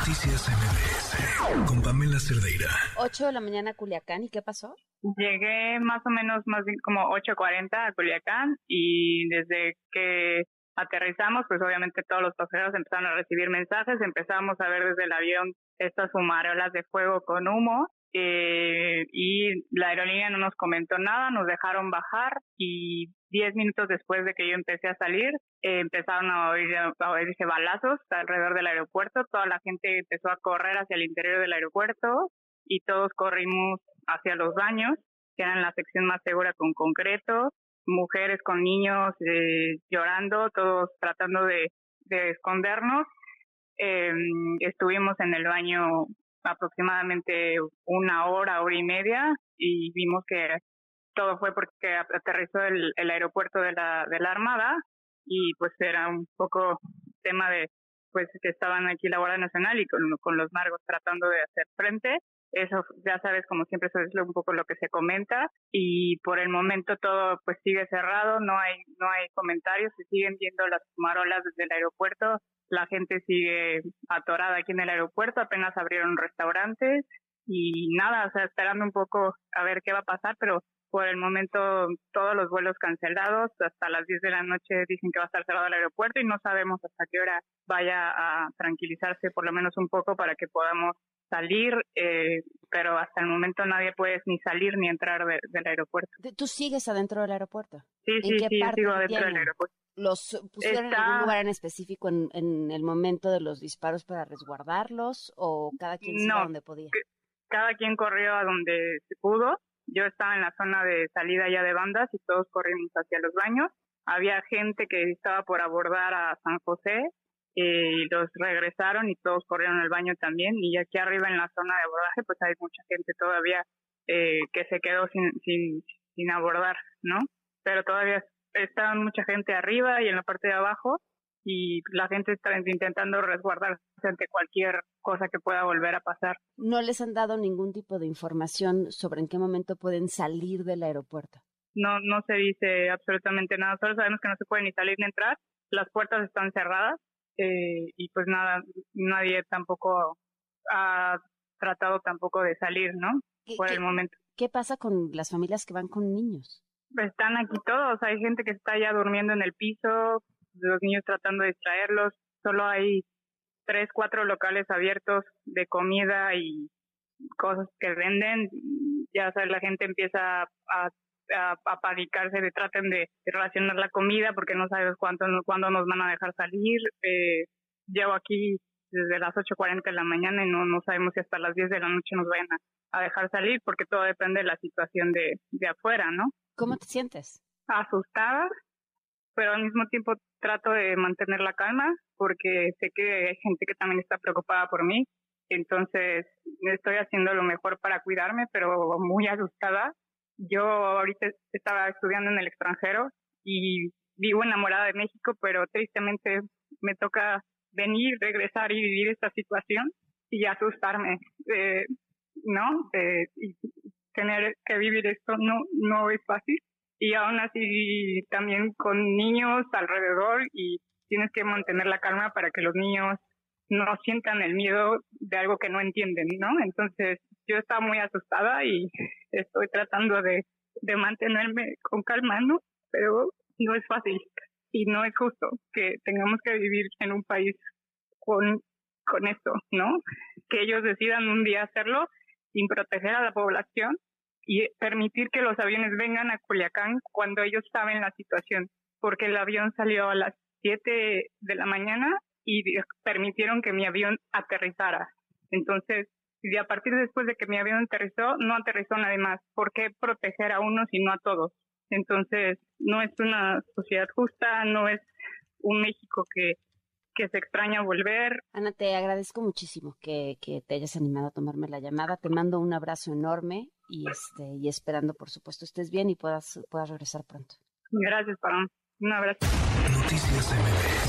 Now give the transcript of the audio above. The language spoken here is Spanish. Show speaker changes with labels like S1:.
S1: Noticias MBS con Pamela Cerdeira.
S2: 8 de la mañana a Culiacán, ¿y qué pasó?
S3: Llegué más o menos más bien como 8.40 a Culiacán y desde que aterrizamos, pues obviamente todos los pasajeros empezaron a recibir mensajes, empezamos a ver desde el avión estas fumarolas de fuego con humo eh, y la aerolínea no nos comentó nada, nos dejaron bajar y diez minutos después de que yo empecé a salir, eh, empezaron a, oír, oírse balazos alrededor del aeropuerto, toda la gente empezó a correr hacia el interior del aeropuerto y todos corrimos hacia los baños, que eran la sección más segura con concreto, mujeres con niños eh, llorando, todos tratando de, de escondernos. Eh, estuvimos en el baño aproximadamente una hora, hora y media y vimos que todo fue porque aterrizó el, el aeropuerto de la, de la Armada y pues era un poco tema de pues que estaban aquí la Guardia Nacional y con, con los narcos tratando de hacer frente. Eso ya sabes, como siempre, eso es un poco lo que se comenta y por el momento todo pues sigue cerrado, no hay no hay comentarios, se siguen viendo las marolas desde el aeropuerto, la gente sigue atorada aquí en el aeropuerto, apenas abrieron restaurantes y nada, o sea, esperando un poco a ver qué va a pasar, pero por el momento todos los vuelos cancelados, hasta las 10 de la noche dicen que va a estar cerrado el aeropuerto y no sabemos hasta qué hora vaya a tranquilizarse por lo menos un poco para que podamos salir, eh, pero hasta el momento nadie puede ni salir ni entrar del aeropuerto.
S2: ¿Tú sigues adentro del aeropuerto?
S3: Sí, sí, sí, sigo adentro del aeropuerto.
S2: ¿Los pusieron en algún lugar en específico en, en, el momento de los disparos para resguardarlos o cada quien se no, donde podía?
S3: Cada quien corrió a donde se pudo yo estaba en la zona de salida ya de bandas y todos corrimos hacia los baños. Había gente que estaba por abordar a San José eh, y los regresaron y todos corrieron al baño también. Y aquí arriba en la zona de abordaje, pues hay mucha gente todavía eh, que se quedó sin, sin, sin abordar, ¿no? Pero todavía está mucha gente arriba y en la parte de abajo y la gente está intentando resguardarse ante cualquier cosa que pueda volver a pasar.
S2: ¿No les han dado ningún tipo de información sobre en qué momento pueden salir del aeropuerto?
S3: No, no se dice absolutamente nada. Solo sabemos que no se puede ni salir ni entrar. Las puertas están cerradas eh, y pues nada, nadie tampoco ha tratado tampoco de salir, ¿no? Por el momento.
S2: ¿Qué pasa con las familias que van con niños?
S3: Están aquí todos. Hay gente que está ya durmiendo en el piso, los niños tratando de distraerlos. Solo hay tres, cuatro locales abiertos de comida y cosas que venden. Ya sabes, la gente empieza a, a, a panicarse de traten de, racionar la comida porque no sabes cuánto, cuándo nos van a dejar salir. Eh, llevo aquí desde las 8.40 de la mañana y no, no sabemos si hasta las 10 de la noche nos vayan a, a dejar salir porque todo depende de la situación de, de afuera, ¿no?
S2: ¿Cómo te sientes?
S3: Asustada, pero al mismo tiempo trato de mantener la calma porque sé que hay gente que también está preocupada por mí. Entonces, estoy haciendo lo mejor para cuidarme, pero muy asustada. Yo ahorita estaba estudiando en el extranjero y vivo enamorada de México, pero tristemente me toca venir, regresar y vivir esta situación y asustarme, eh, ¿no? Eh, y tener que vivir esto no, no es fácil y aún así también con niños alrededor y tienes que mantener la calma para que los niños no sientan el miedo de algo que no entienden, ¿no? Entonces yo estaba muy asustada y estoy tratando de, de mantenerme con calma, ¿no? Pero no es fácil y no es justo que tengamos que vivir en un país con, con esto, ¿no? Que ellos decidan un día hacerlo sin proteger a la población y permitir que los aviones vengan a Culiacán cuando ellos saben la situación, porque el avión salió a las 7 de la mañana y permitieron que mi avión aterrizara. Entonces, y a partir de después de que mi avión aterrizó, no aterrizó nadie más. ¿Por qué proteger a unos y no a todos? Entonces, no es una sociedad justa, no es un México que, que se extraña volver.
S2: Ana, te agradezco muchísimo que, que te hayas animado a tomarme la llamada. Te mando un abrazo enorme y este y esperando por supuesto estés bien y puedas puedas regresar pronto.
S3: Gracias, para Un abrazo.
S1: Noticias MBS